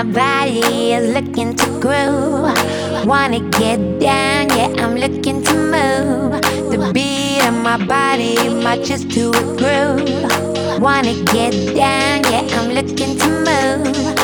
My body is looking to groove. Wanna get down, yeah, I'm looking to move. The beat of my body matches to a groove. Wanna get down, yeah, I'm looking to move.